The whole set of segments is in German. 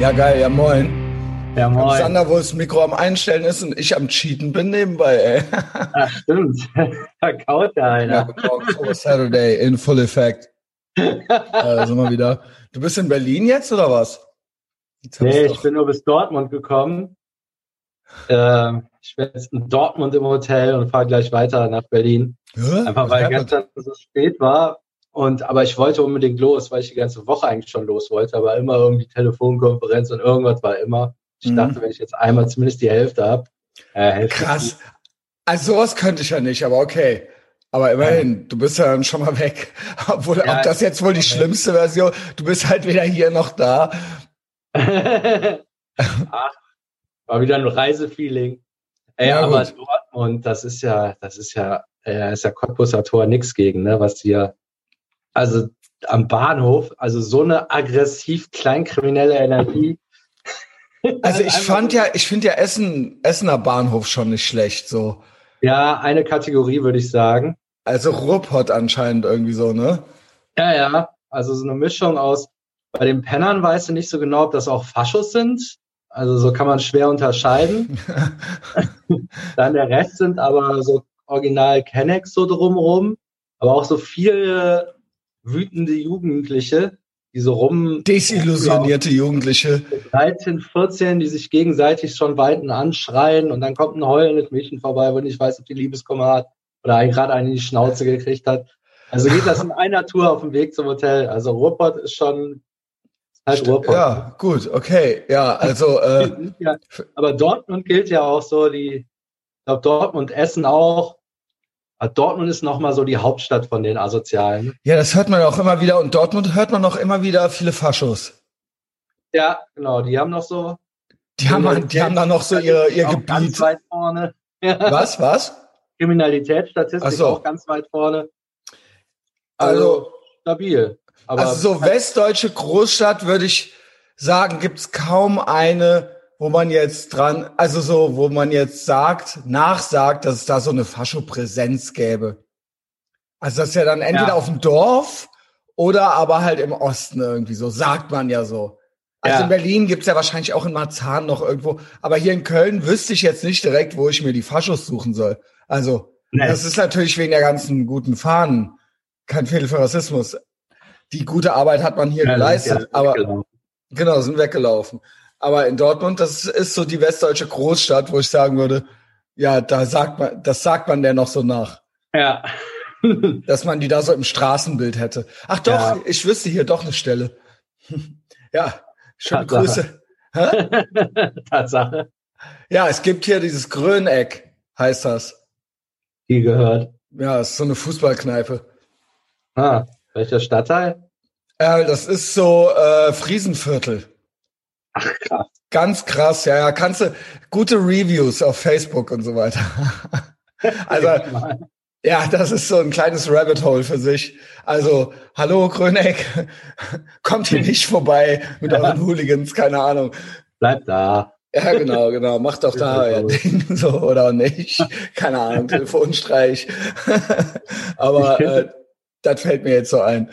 Ja, geil, ja moin. Ja, moin. Sander, wo das Mikro am Einstellen ist und ich am Cheaten bin nebenbei, ey. Ach, stimmt. da kaut der Ja, einer. genau, October Saturday in full effect. äh, sind wir wieder. Du bist in Berlin jetzt oder was? Jetzt nee, ich bin nur bis Dortmund gekommen. Ähm, ich bin jetzt in Dortmund im Hotel und fahre gleich weiter nach Berlin. Hä? Einfach weil gestern so spät war. Und, aber ich wollte unbedingt los, weil ich die ganze Woche eigentlich schon los wollte. Aber immer irgendwie Telefonkonferenz und irgendwas war immer. Ich Mhm. dachte, wenn ich jetzt einmal zumindest die Hälfte habe. Äh, Hälfte Krass. Also sowas könnte ich ja nicht, aber okay. Aber immerhin, du bist ja dann schon mal weg. Obwohl, Ja, ob das jetzt wohl die schlimmste Version, du bist halt weder hier noch da. Ach, war wieder ein Reisefeeling. Ey, Ja, aber gut. Dortmund, das ist ja, das ist ja, äh, ist ja Cottbuser Tor nix gegen, ne, was hier, also am Bahnhof, also so eine aggressiv kleinkriminelle Energie. Also ich fand ja, ich finde ja Essen, Essener Bahnhof schon nicht schlecht, so. Ja, eine Kategorie würde ich sagen. Also Ruhrpott anscheinend irgendwie so, ne? Ja, ja, also so eine Mischung aus, bei den Pennern weißt du nicht so genau, ob das auch Faschos sind. Also so kann man schwer unterscheiden. Dann der Rest sind aber so original Kennex so drumrum, aber auch so viele wütende Jugendliche, die so rum Desillusionierte Jugendliche. 13, 14, die sich gegenseitig schon weiten anschreien und dann kommt ein heulendes Mädchen vorbei, wo nicht weiß, ob die Liebeskummer hat oder gerade einen in die Schnauze gekriegt hat. Also geht das in einer Tour auf dem Weg zum Hotel. Also Ruhrpott ist schon halt Ruhrpott. Ja, gut, okay. Ja, also äh, aber Dortmund gilt ja auch so, die, ich glaube Dortmund Essen auch. Dortmund ist nochmal so die Hauptstadt von den Asozialen. ja, das hört man auch immer wieder. Und Dortmund hört man auch immer wieder viele Faschos. Ja, genau, die haben noch so. Die haben, die haben da noch so ihr, ihr auch Ganz Gebiet. weit vorne. Was, was? Kriminalitätsstatistik Ach so. auch ganz weit vorne. Also, stabil. Aber also so westdeutsche Großstadt würde ich sagen, gibt's kaum eine, wo man jetzt dran, also so, wo man jetzt sagt, nachsagt, dass es da so eine Fascho-Präsenz gäbe. Also das ist ja dann entweder Ja. auf dem Dorf oder aber halt im Osten irgendwie so, sagt man ja so. Also Ja. in Berlin gibt's ja wahrscheinlich auch in Marzahn noch irgendwo, aber hier in Köln wüsste ich jetzt nicht direkt, wo ich mir die Faschos suchen soll. Also Nee. das ist natürlich wegen der ganzen guten Fahnen kein Fehler für Rassismus. Die gute Arbeit hat man hier Ja, geleistet, aber genau, sind weggelaufen. Aber in Dortmund, das ist so die westdeutsche Großstadt, wo ich sagen würde, ja, da sagt man, das sagt man der noch so nach, Ja. dass man die da so im Straßenbild hätte. Ach doch, Ja. ich wüsste hier doch eine Stelle. ja, schöne Tatsache. Grüße. Tatsache. Ja, es gibt hier dieses Gröneck, heißt das. Die gehört. Ja, es ist so eine Fußballkneipe. Ah, welcher Stadtteil? Äh, das ist so äh, Friesenviertel. Ach, krass. Ganz krass, ja, ja, kannst du gute Reviews auf Facebook und so weiter. also, ja, das ist so ein kleines Rabbit Hole für sich. Also, hallo Gröneck, kommt hier nicht vorbei mit euren Hooligans, keine Ahnung. Bleib da. Ja, genau, genau, macht doch da euer Ding, so, oder nicht. Keine Ahnung, Telefonstreich. Aber äh, das fällt mir jetzt so ein.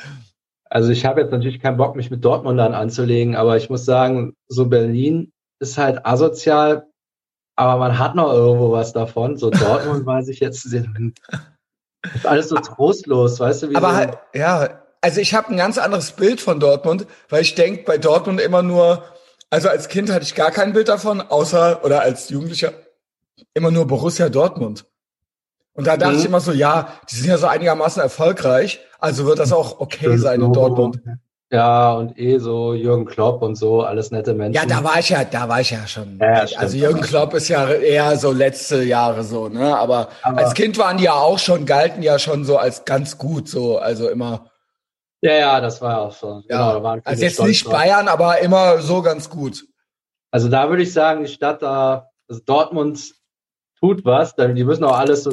Also ich habe jetzt natürlich keinen Bock, mich mit Dortmundern anzulegen, aber ich muss sagen, so Berlin ist halt asozial, aber man hat noch irgendwo was davon. So Dortmund weiß ich jetzt, ist alles so trostlos, weißt du? Wie Aber so, halt, ja, also ich habe ein ganz anderes Bild von Dortmund, weil ich denk bei Dortmund immer nur, also als Kind hatte ich gar kein Bild davon, außer, oder als Jugendlicher, immer nur Borussia Dortmund. Und da dachte Mhm. ich immer so, ja, die sind ja so einigermaßen erfolgreich, also wird das auch okay sein in. Dortmund. Ja, und eh so Jürgen Klopp und so, alles nette Menschen. Ja, da war ich ja, da war ich ja schon. Ja, also. Jürgen Klopp ist ja eher so letzte Jahre so, ne? Aber, Aber- als Kind waren die ja auch schon, galten ja schon so als ganz gut, so, also immer, ja, ja, das war auch so. ja, da waren viele also jetzt stolz nicht drauf. Bayern, aber immer so ganz gut. Also da würde ich sagen, die Stadt da, also Dortmund tut was, denn die müssen auch alles so,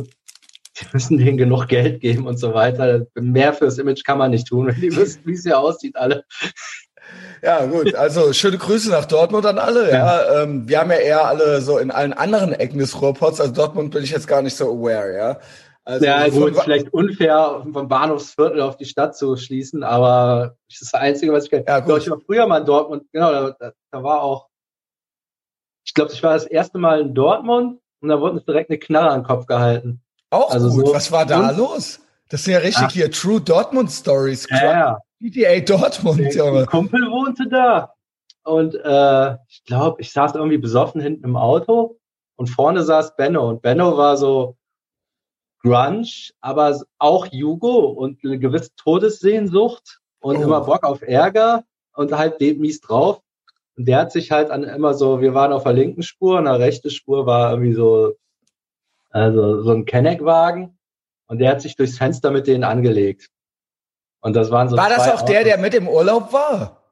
die müssen denen genug Geld geben und so weiter. Mehr fürs Image kann man nicht tun, wenn die wissen, wie es hier aussieht, alle. Ja, gut. Also schöne Grüße nach Dortmund an alle. Ja, ähm, wir haben ja eher alle so in allen anderen Ecken des Ruhrpots. Also Dortmund bin ich jetzt gar nicht so aware, ja. Also ja, gut, vielleicht unfair, vom Bahnhofsviertel auf die Stadt zu schließen, aber das ist das Einzige, was ich kenne. Ja, gut. Ich war früher mal in Dortmund, genau, da, da war auch, ich glaube, ich war das erste Mal in Dortmund und da wurde uns direkt eine Knarre an den Kopf gehalten. Auch also gut, so, was war da los? Das sind ja richtig Ach. hier True Dortmund Stories. Ja, ja. GTA Dortmund, Junge. Ein Kumpel wohnte da. Und äh, ich glaube, ich saß irgendwie besoffen hinten im Auto und vorne saß Benno. Und Benno war so Grunge, aber auch Jugo und eine gewisse Todessehnsucht und oh. immer Bock auf Ärger und halt mies drauf. Und der hat sich halt an immer so, wir waren auf der linken Spur und der rechten Spur war irgendwie so, also so ein Kenneck-Wagen und der hat sich durchs Fenster mit denen angelegt. Und das waren so. War das auch Autos. der, der mit im Urlaub war?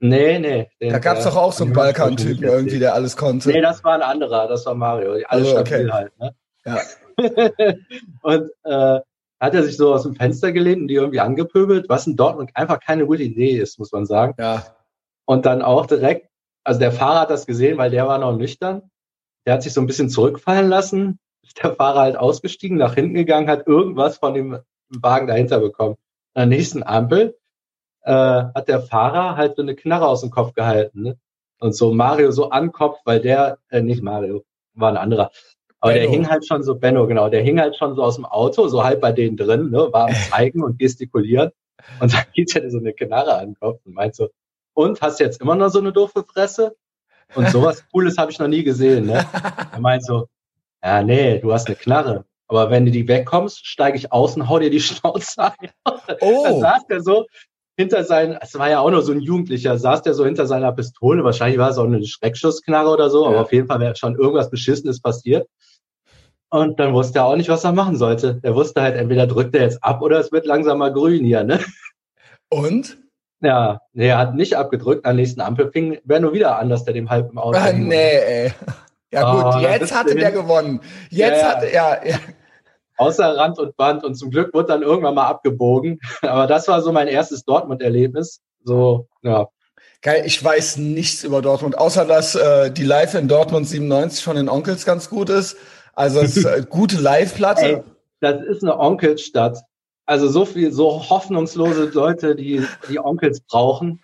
Nee, nee. da gab es doch auch so einen Balkan-Typen irgendwie, der alles konnte. Nee, das war ein anderer, das war Mario. Alles also, okay. halt, ne? Ja. und äh, hat er sich so aus dem Fenster gelehnt und die irgendwie angepöbelt, was in Dortmund einfach keine gute Idee ist, muss man sagen. Ja. Und dann auch direkt, also der Fahrer hat das gesehen, weil der war noch nüchtern. Der hat sich so ein bisschen zurückfallen lassen. Ist der Fahrer halt ausgestiegen, nach hinten gegangen, hat irgendwas von dem Wagen dahinter bekommen. An der nächsten Ampel äh, hat der Fahrer halt so eine Knarre aus dem Kopf gehalten. Ne? Und so Mario so an Kopf, weil der, äh, nicht Mario, war ein anderer. Aber Benno. der hing halt schon so, Benno, genau, der hing halt schon so aus dem Auto, so halb bei denen drin, ne, war am Zeigen und gestikulieren. Und dann geht er so eine Knarre an den Kopf und meint so, und hast jetzt immer noch so eine doofe Fresse? Und sowas Cooles habe ich noch nie gesehen, ne? Er meint so, ja, nee, du hast eine Knarre. Aber wenn du die wegkommst, steige ich aus und hau dir die Schnauze ein. Oh. Dann saß der so hinter seinen, es war ja auch nur so ein Jugendlicher, saß der so hinter seiner Pistole. Wahrscheinlich war es auch eine Schreckschussknarre oder so, ja. aber auf jeden Fall wäre schon irgendwas Beschissenes passiert. Und dann wusste er auch nicht, was er machen sollte. Er wusste halt, entweder drückt er jetzt ab oder es wird langsam mal grün hier, ne? Und? Ja, nee, er hat nicht abgedrückt. An der nächsten Ampel fing, wäre nur wieder an, dass der dem halb im Auto. Ah, nee, ey. Ja gut, oh, jetzt hatte der gewonnen. Jetzt ja, hatte, ja, ja. Außer Rand und Band und zum Glück wurde dann irgendwann mal abgebogen. Aber das war so mein erstes Dortmund-Erlebnis. So, ja. Geil, ich weiß nichts über Dortmund, außer dass äh, die Live in Dortmund 97 von den Onkels ganz gut ist. Also es ist eine gute Live-Platte. Das ist eine Onkelstadt. Also so viel, so hoffnungslose Leute, die die Onkels brauchen.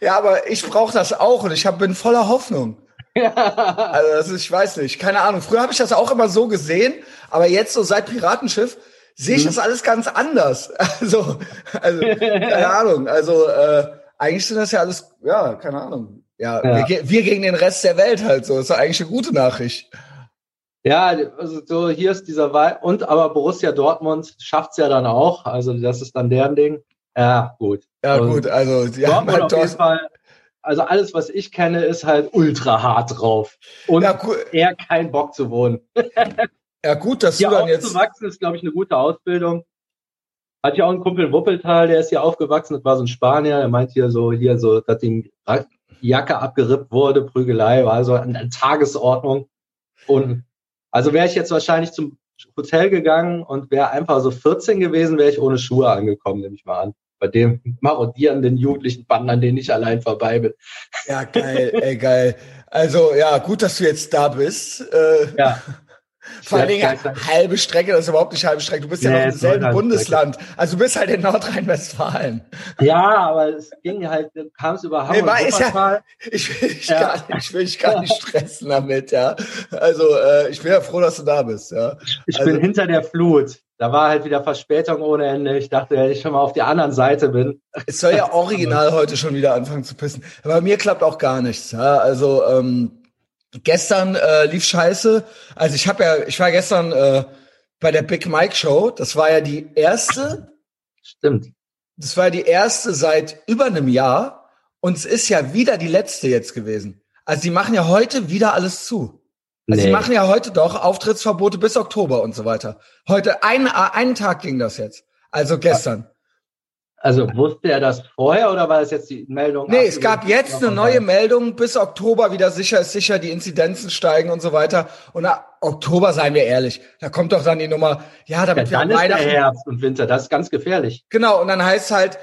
Ja, aber ich brauche das auch und ich hab, bin voller Hoffnung. Ja. Also das ist, ich weiß nicht, keine Ahnung. Früher habe ich das auch immer so gesehen, aber jetzt so seit Piratenschiff sehe ich mhm. das alles ganz anders. Also, also keine Ahnung. Also äh, eigentlich sind das ja alles, ja, keine Ahnung. Ja, ja. Wir, wir, gegen den Rest der Welt halt so. Das ist eigentlich eine gute Nachricht. Ja, also so hier ist dieser Wahl und aber Borussia Dortmund schafft's ja dann auch, also das ist dann deren Ding. Ja, gut. Ja, und gut, also sie Dortmund haben halt auf jeden Fall, also alles, was ich kenne, ist halt ultra hart drauf und ja, cool. eher kein Bock zu wohnen. ja, gut, dass hier du dann jetzt aufzuwachsen ist, glaube ich, eine gute Ausbildung. Hat ja auch einen Kumpel in Wuppertal, der ist hier aufgewachsen, das war so ein Spanier, der meint hier so, hier so, dass die Jacke abgerippt wurde, Prügelei, war so eine Tagesordnung. Und also wäre ich jetzt wahrscheinlich zum Hotel gegangen und wäre einfach so 14 gewesen, wäre ich ohne Schuhe angekommen, nehme ich mal an. Bei dem marodierenden jugendlichen Band, an denen ich allein vorbei bin. Ja, geil, ey, geil. Also, ja, gut, dass du jetzt da bist. Äh, ja. Vor allen Dingen halbe Strecke, das ist überhaupt nicht halbe Strecke. Du bist ja, ja noch im selben Bundesland. Also du bist halt in Nordrhein-Westfalen. Ja, aber es ging halt, kam es über Hamburg. Nee, ist ja, ich will dich ja. gar nicht, ich will dich gar nicht stressen damit, ja. Also äh, ich bin ja froh, dass du da bist, ja. Ich also, bin hinter der Flut. Da war halt wieder Verspätung ohne Ende. Ich dachte, wenn ich schon mal auf der anderen Seite bin. Es soll ja original heute schon wieder anfangen zu pissen. Aber bei mir klappt auch gar nichts. Ja? Also ähm, Gestern äh, lief scheiße. Also ich habe ja, ich war gestern äh, bei der Big Mike Show. Das war ja die erste. Stimmt. Das war ja die erste seit über einem Jahr. Und es ist ja wieder die letzte jetzt gewesen. Also die machen ja heute wieder alles zu. Also nee. sie machen ja heute doch Auftrittsverbote bis Oktober und so weiter. Heute, ein, einen Tag ging das jetzt. Also gestern. Also wusste er das vorher oder war das jetzt die Meldung? Nee, es gab jetzt eine neue Meldung, bis Oktober wieder sicher ist sicher, die Inzidenzen steigen und so weiter. Und nach Oktober, seien wir ehrlich, da kommt doch dann die Nummer, ja, damit ja, dann wir ist Weihnachten. Der Herbst und Winter, das ist ganz gefährlich. Genau, und dann heißt halt,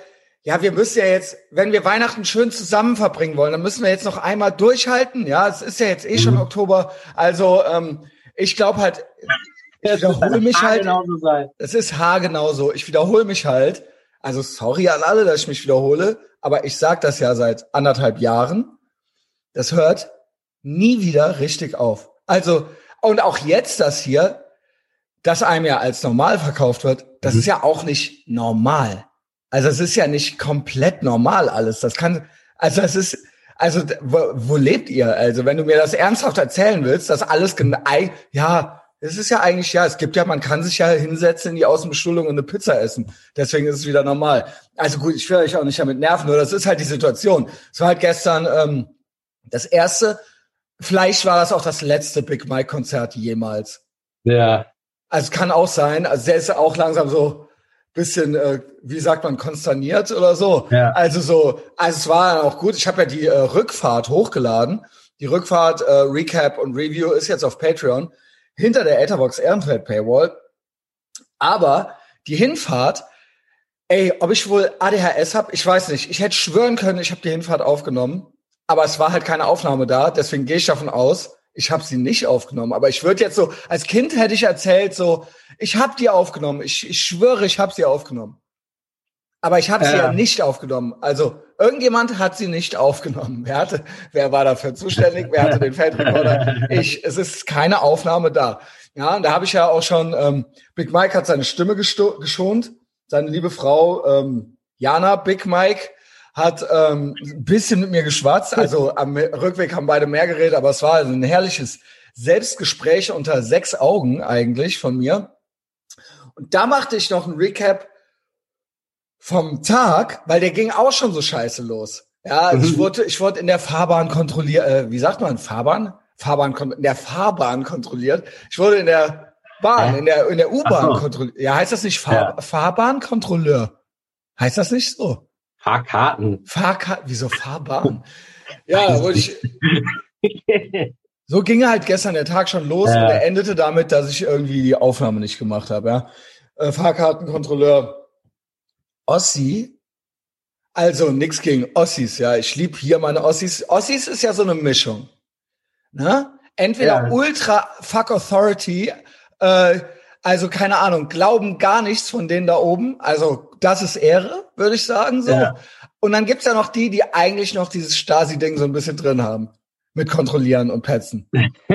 ja, wir müssen ja jetzt, wenn wir Weihnachten schön zusammen verbringen wollen, dann müssen wir jetzt noch einmal durchhalten. Ja, es ist ja jetzt eh schon mhm. Oktober. Also ähm, ich glaube halt, ich wiederhole mich halt. Es ist haargenau so. Ich wiederhole mich halt. Also sorry an alle, dass ich mich wiederhole, aber ich sage das ja seit anderthalb Jahren. Das hört nie wieder richtig auf. Also, und auch jetzt das hier, das einem ja als normal verkauft wird, das mhm. ist ja auch nicht normal. Also es ist ja nicht komplett normal alles. Das kann, also es ist, also wo, wo lebt ihr? Also wenn du mir das ernsthaft erzählen willst, dass alles ja, es ist ja eigentlich, ja, es gibt ja, man kann sich ja hinsetzen in die Außenbestuhlung und eine Pizza essen. Deswegen ist es wieder normal. Also gut, ich will euch auch nicht damit nerven, nur das ist halt die Situation. Es war halt gestern ähm, das erste, vielleicht war das auch das letzte Big Mike Konzert jemals. Ja. Also kann auch sein. Also der ist auch langsam so bisschen, äh, wie sagt man, konsterniert oder so. Ja. Also so, also es war auch gut. Ich habe ja die äh, Rückfahrt hochgeladen. Die Rückfahrt, äh, Recap und Review ist jetzt auf Patreon hinter der Etherbox Ehrenfeld Paywall. Aber die Hinfahrt, ey, ob ich wohl ADHS habe, ich weiß nicht. Ich hätte schwören können, ich habe die Hinfahrt aufgenommen, aber es war halt keine Aufnahme da. Deswegen gehe ich davon aus, ich habe sie nicht aufgenommen. Aber ich würde jetzt so, als Kind hätte ich erzählt, so, ich habe die aufgenommen. Ich, ich schwöre, ich habe sie aufgenommen. Aber ich habe sie ja. ja nicht aufgenommen. Also irgendjemand hat sie nicht aufgenommen. Wer, hatte, wer war dafür zuständig? Wer hatte den Feldrekorder? Ich. Es ist keine Aufnahme da. Ja, und da habe ich ja auch schon, ähm, Big Mike hat seine Stimme geschont. Seine liebe Frau ähm, Jana Big Mike hat ähm, ein bisschen mit mir geschwatzt. Also am Rückweg haben beide mehr geredet, aber es war also ein herrliches Selbstgespräch unter sechs Augen eigentlich von mir. Und da machte ich noch ein Recap vom Tag, weil der ging auch schon so scheiße los. Ja, mhm. ich wurde, ich wurde in der Fahrbahn kontrolliert, äh, wie sagt man, Fahrbahn? Fahrbahn, in der Fahrbahn kontrolliert. Ich wurde in der Bahn, in der, in der U-Bahn so. kontrolliert. Ja, heißt das nicht Fahr ja. Fahrbahnkontrolleur? Heißt das nicht so? Fahrkarten. Fahrkarten, wieso Fahrbahn? ja, wollte ich. So ging halt gestern der Tag schon los ja. und er endete damit, dass ich irgendwie die Aufnahme nicht gemacht habe. Ja. Äh, Fahrkartenkontrolleur Ossi. Also nix gegen Ossis, ja. Ich lieb hier meine Ossis. Ossis ist ja so eine Mischung. Ne? Entweder ja. Ultra Fuck Authority, äh, also keine Ahnung, glauben gar nichts von denen da oben. Also das ist Ehre, würde ich sagen. So. Ja. Und dann gibt's ja noch die, die eigentlich noch dieses Stasi-Ding so ein bisschen drin haben. Mit kontrollieren und petzen.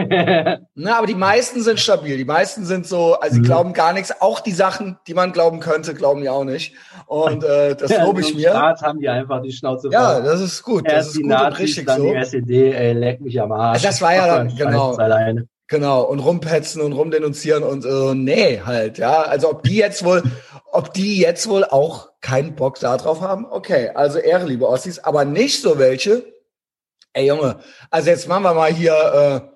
Na, aber die meisten sind stabil. Die meisten sind so, also sie mhm. glauben gar nichts. Auch die Sachen, die man glauben könnte, glauben die auch nicht. Und äh, das ja, lobe ich mir. Staat haben die einfach die Schnauze voll. Ja, das ist gut. Erst das ist die gut Nazis, und richtig dann so. Die SED, ey, leck mich am Arsch. Das war ja dann, genau. Alleine. Genau, und rumpetzen und rumdenunzieren und äh, nee, halt, ja. Also ob die jetzt wohl, ob die jetzt wohl auch keinen Bock da drauf haben, okay, also Ehre, liebe Ossis, aber nicht so welche. Ey Junge, also jetzt machen wir mal hier,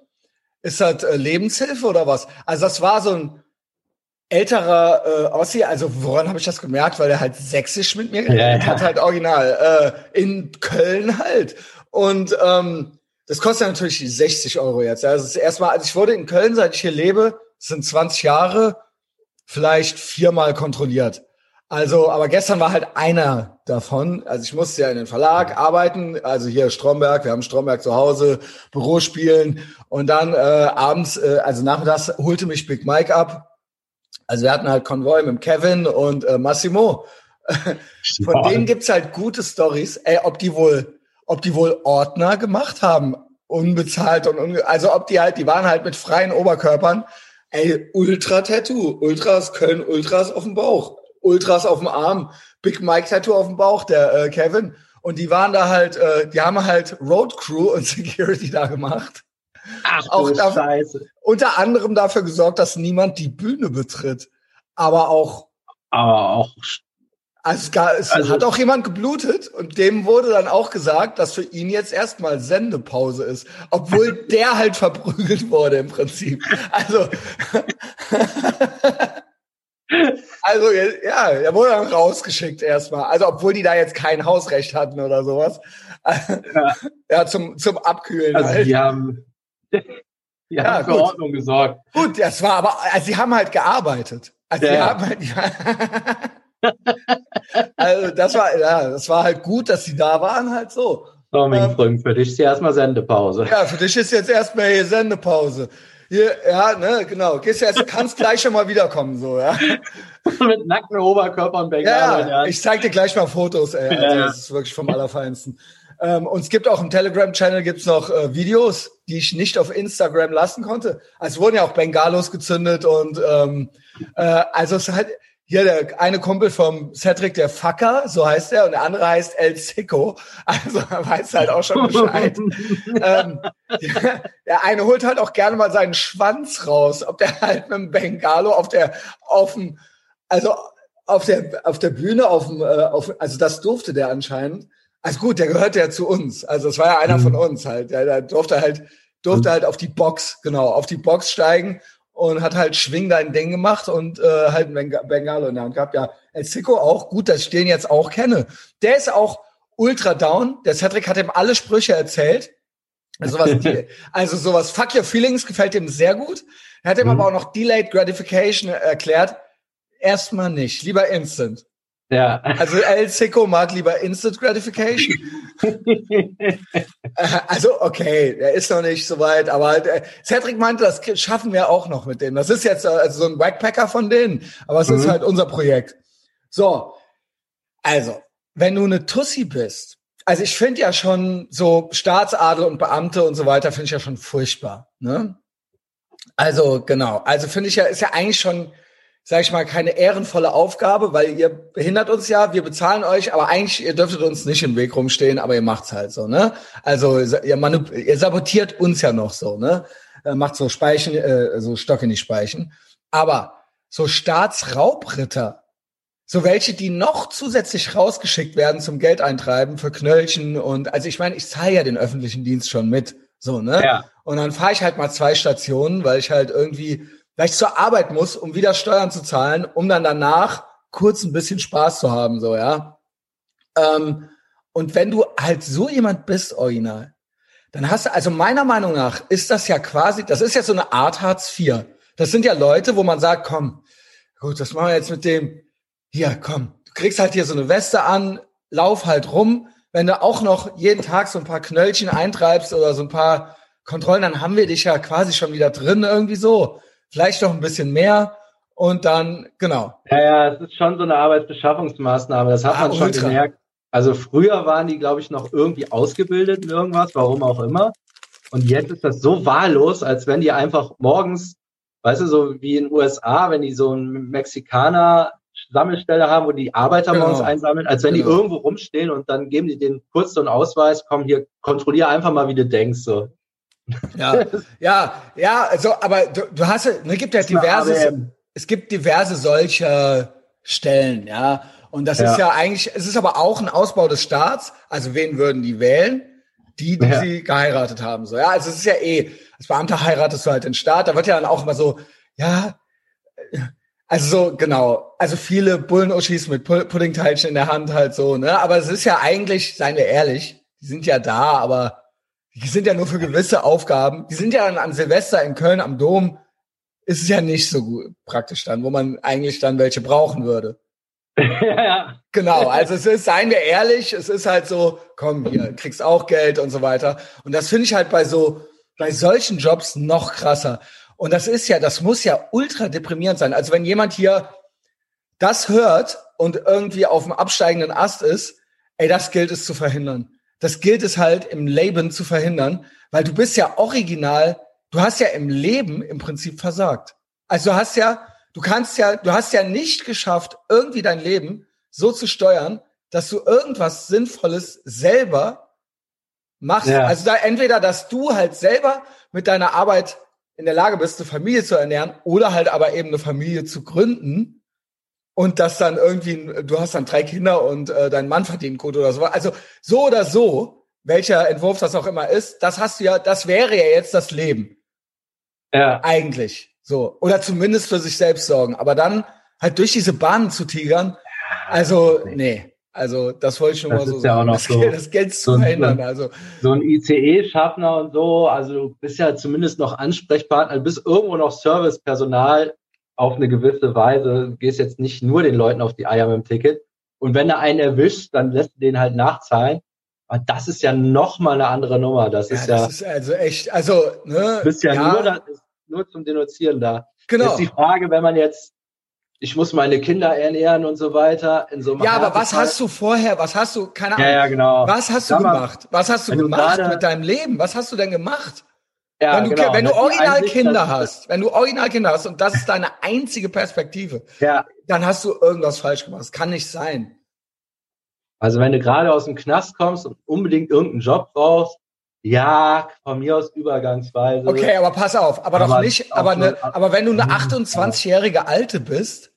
äh, ist das äh, Lebenshilfe oder was? Also das war so ein älterer äh, Ossi, also woran habe ich das gemerkt? Weil er halt sächsisch mit mir geredet ja, ja. hat, halt original, äh, in Köln halt. Und ähm, das kostet natürlich 60 Euro jetzt. Ja. Das ist erstmal, also ich wurde in Köln, seit ich hier lebe, das sind 20 Jahre, vielleicht viermal kontrolliert. Also, aber gestern war halt einer davon. Also ich musste ja in den Verlag arbeiten, also hier Stromberg, wir haben Stromberg zu Hause, Büro spielen und dann äh, abends, äh, also nachmittags holte mich Big Mike ab. Also wir hatten halt Konvoi mit Kevin und äh, Massimo. Von denen gibt's halt gute Stories. Ey, ob die wohl ob die wohl Ordner gemacht haben, unbezahlt und unge also ob die halt, die waren halt mit freien Oberkörpern, ey, Ultra-Tattoo, Ultras, Köln Ultras auf dem Bauch, Ultras auf dem Arm, Big Mike Tattoo auf dem Bauch, der äh, Kevin. Und die waren da halt, äh, die haben halt Road Crew und Security da gemacht. Ach, auch dafür, Scheiße. Unter anderem dafür gesorgt, dass niemand die Bühne betritt. Aber auch aber auch also es, also, hat auch jemand geblutet und dem wurde dann auch gesagt, dass für ihn jetzt erstmal Sendepause ist, obwohl der halt verprügelt wurde im Prinzip. Also, also ja, er wurde dann rausgeschickt erstmal. Also obwohl die da jetzt kein Hausrecht hatten oder sowas. Ja, ja zum zum Abkühlen. Also halt. die haben, die ja, haben für gut. Ordnung gesorgt. Gut, das war aber, also sie haben halt gearbeitet. Also ja. sie haben halt, also das war, ja, das war halt gut, dass sie da waren, halt so. Oh, mein ähm, Freund, für dich ist ja erstmal Sendepause. Ja, für dich ist jetzt erstmal hier Sendepause. hier, ja, ne, genau. Gehst du jetzt, kannst gleich schon mal wiederkommen, so, ja. Mit nacktem Oberkörper und Bengalo. Ja, ich zeig dir gleich mal Fotos, ey. Also, das ist wirklich vom Allerfeinsten. Ähm, und es gibt auch im Telegram-Channel gibt's noch äh, Videos, die ich nicht auf Instagram lassen konnte. Also wurden ja auch Bengalos gezündet und ähm, äh, also es ist halt, hier der eine Kumpel vom Cedric, der Fucker, so heißt er, und der andere heißt El Sicko. Also er weiß halt auch schon Bescheid. ähm, der, der, eine holt halt auch gerne mal seinen Schwanz raus, ob der halt mit dem Bengalo auf der, auf dem, also auf der, auf der Bühne, auf dem, äh, auf, also das durfte der anscheinend. Also gut, der gehört ja zu uns. Also es war ja einer mhm. von uns halt. Der, der durfte halt, durfte halt auf die Box, genau, auf die Box steigen und hat halt Schwing dein Ding gemacht und äh, halt ein Bengalo in der Hand gehabt. Ja, El Zico auch, gut, dass ich den jetzt auch kenne. Der ist auch ultra down. Der Cedric hat ihm alle Sprüche erzählt. Also sowas, also sowas Fuck Your Feelings gefällt ihm sehr gut. Er hat ihm mhm. aber auch noch Delayed Gratification erklärt. Erstmal nicht, lieber Instant. Ja. Also El Seco mag lieber Instant Gratification. Also okay, er ist noch nicht so weit, aber äh, Cedric meinte, das schaffen wir auch noch mit denen. Das ist jetzt also so ein Backpacker von denen, aber es mhm. ist halt unser Projekt. So, also, wenn du eine Tussi bist, also ich finde ja schon so Staatsadel und Beamte und so weiter finde ich ja schon furchtbar. Ne? Also genau, also finde ich ja, ist ja eigentlich schon sage ich mal, keine ehrenvolle Aufgabe, weil ihr behindert uns ja, wir bezahlen euch, aber eigentlich, ihr dürftet uns nicht im Weg rumstehen, aber ihr macht's halt so, ne? Also ihr, ihr sabotiert uns ja noch so, ne? Macht so Speichen, äh, so Stock in die Speichen. Aber so Staatsraubritter, so welche, die noch zusätzlich rausgeschickt werden zum Geld eintreiben für Knöllchen und also ich meine, ich zahle ja den öffentlichen Dienst schon mit, so, ne? Ja. Und dann fahre ich halt mal zwei Stationen, weil ich halt irgendwie weil ich zur Arbeit muss, um wieder Steuern zu zahlen, um dann danach kurz ein bisschen Spaß zu haben, so, ja. Ähm, und wenn du halt so jemand bist, original, dann hast du, also meiner Meinung nach ist das ja quasi, das ist ja so eine Art Hartz IV. Das sind ja Leute, wo man sagt, komm, gut, das machen wir jetzt mit dem, hier, komm, du kriegst halt hier so eine Weste an, lauf halt rum. Wenn du auch noch jeden Tag so ein paar Knöllchen eintreibst oder so ein paar Kontrollen, dann haben wir dich ja quasi schon wieder drin, irgendwie so vielleicht noch ein bisschen mehr und dann, genau. Ja, ja, es ist schon so eine Arbeitsbeschaffungsmaßnahme, das hat ah, man schon ultra. gemerkt. Also früher waren die, glaube ich, noch irgendwie ausgebildet in irgendwas, warum auch immer. Und jetzt ist das so wahllos, als wenn die einfach morgens, weißt du, so wie in den USA, wenn die so einen Mexikaner Sammelstelle haben, wo die Arbeiter genau. morgens einsammeln, als wenn genau. die irgendwo rumstehen und dann geben die den kurz so einen Ausweis, komm hier, kontrollier einfach mal, wie du denkst, so. Ja, ja, ja, also, aber du, du hast, ne, gibt ja diverse, es gibt diverse solcher Stellen, ja. Und das ja. ist ja eigentlich, es ist aber auch ein Ausbau des Staats. Also wen würden die wählen? Die, die ja. sie geheiratet haben. So, ja, also es ist ja eh, als Beamter heiratest du halt den Staat. Da wird ja dann auch immer so, ja, also so, genau. Also viele Bullenuschis mit Puddingteilchen in der Hand halt so, ne? Aber es ist ja eigentlich, seien wir ehrlich, die sind ja da, aber die sind ja nur für gewisse Aufgaben. Die sind ja an, an Silvester in Köln am Dom. Ist es ja nicht so gut, praktisch dann, wo man eigentlich dann welche brauchen würde. ja. Genau, also es ist, seien wir ehrlich, es ist halt so, komm, hier, kriegst auch Geld und so weiter. Und das finde ich halt bei so, bei solchen Jobs noch krasser. Und das ist ja, das muss ja ultra deprimierend sein. Also wenn jemand hier das hört und irgendwie auf dem absteigenden Ast ist, ey, das gilt es zu verhindern das gilt es halt im Leben zu verhindern, weil du bist ja original, du hast ja im Leben im Prinzip versagt. Also du hast ja, du kannst ja, du hast ja nicht geschafft, irgendwie dein Leben so zu steuern, dass du irgendwas Sinnvolles selber machst. Ja. Also da entweder, dass du halt selber mit deiner Arbeit in der Lage bist, eine Familie zu ernähren oder halt aber eben eine Familie zu gründen und das dann irgendwie, du hast dann drei Kinder und äh, dein Mann verdient gut oder so. Also so oder so, welcher Entwurf das auch immer ist, das hast du ja, das wäre ja jetzt das Leben. Ja. Eigentlich. So. Oder zumindest für sich selbst sorgen. Aber dann halt durch diese Bahnen zu tigern, also, nee. Also, das wollte ich schon das mal so sagen. Ja auch noch das, so, Geld, das Geld zu so verhindern. Also. So ein ICE-Schaffner und so, also du bist ja zumindest noch Ansprechpartner, du bist irgendwo noch Servicepersonal auf eine gewisse Weise, du gehst jetzt nicht nur den Leuten auf die Eier mit dem Ticket. Und wenn du einen erwischt, dann lässt du den halt nachzahlen. Aber das ist ja noch mal eine andere Nummer. Das ja, ist ja. Das ist also echt, also, ne. Bist ja, ja, nur, da, nur zum Denunzieren da. Genau. Jetzt die Frage, wenn man jetzt, ich muss meine Kinder ernähren und so weiter, in so einem Ja, aber was hast du vorher, was hast du, keine Ahnung, Ja, ja, genau. was hast du mal, gemacht? Was hast du du gemacht gerade- mit deinem Leben? Was hast du denn gemacht? Ja, wenn du, genau. wenn du original Einsicht, Kinder hast, wenn du original Kinder hast und das ist deine einzige Perspektive, Ja, dann hast du irgendwas falsch gemacht. Das kann nicht sein. also wenn du gerade aus dem Knast kommst und unbedingt irgendeinen Job brauchst, ja, von mir aus übergangsweise. Okay, aber pass auf, aber, doch Aber nicht, auch aber, ne, aber wenn du eine 28-jährige Alte bist,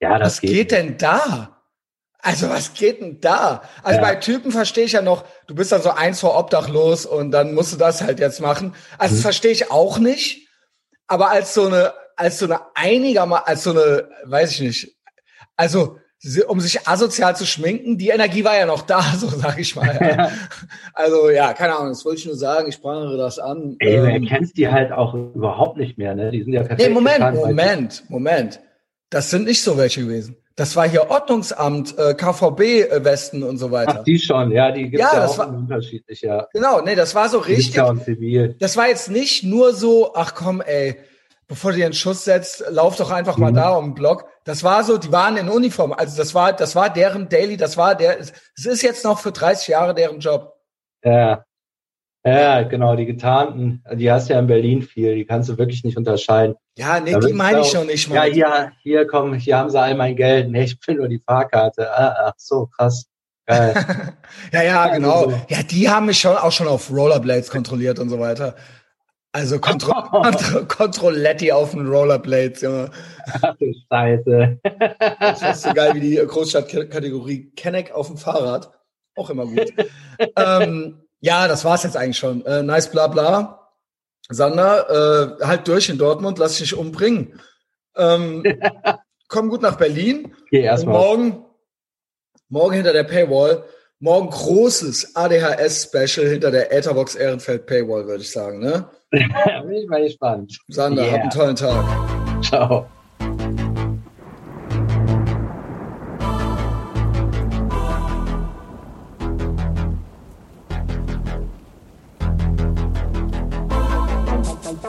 Ja, das was geht, nicht. denn da? Also was geht denn da? Also Ja. bei Typen verstehe ich ja noch, du bist dann so eins vor obdachlos und dann musst du das halt jetzt machen. Also das Mhm. verstehe ich auch nicht. Aber als so eine, als so eine einigermaßen, als so eine, weiß ich nicht, also um sich asozial zu schminken, die Energie war ja noch da, so sag ich mal. Ja. Also ja, keine Ahnung, das wollte ich nur sagen, ich sprach das an. Ey, du Ähm, erkennst die halt auch überhaupt nicht mehr, ne? Die sind ja perfekt. Nee, Moment, weil- Moment, Moment. Das sind nicht so welche gewesen. Das war hier Ordnungsamt, äh, KVB-Westen und so Ach, weiter. die schon, ja, die gibt's Ja, ja, auch war- unterschiedlich, ja. Genau, nee, das war so richtig. Und Zivil. Das war jetzt nicht nur so, ach komm, ey, bevor du dir einen Schuss setzt, lauf doch einfach mal Mhm. da um den Block. Das war so, die waren in Uniform. Also das war, das war deren Daily, das war der, es ist jetzt noch für 30 Jahre deren Job. Ja. Ja, genau, die Getarnten, die hast du ja in Berlin viel, die kannst du wirklich nicht unterscheiden. Ja, nee, Da die meine ich auch- schon nicht Ja, mal. hier, hier, komm, hier haben sie all mein Geld. Nee, ich will nur die Fahrkarte. Ah, ach so, krass. Geil. Ja, ja, Also genau. Ja, die haben mich schon auch schon auf Rollerblades kontrolliert und so weiter. Also Kontro Kontro Kontrolletti auf den Rollerblades, Junge. Ach du Scheiße. Das ist so geil wie die Großstadtkategorie Kenneck auf dem Fahrrad. Auch immer gut. ähm, ja, das war's jetzt eigentlich schon. Äh, nice, bla bla. Sander, äh, halt durch in Dortmund, lass dich umbringen. Ähm, komm gut nach Berlin. Geh erstmal. morgen, morgen hinter der Paywall, morgen großes ADHS-Special hinter der Etherbox Ehrenfeld Paywall, würde ich sagen. Ne? Bin ich mal gespannt. Sander, Yeah. hab einen tollen Tag. Ciao.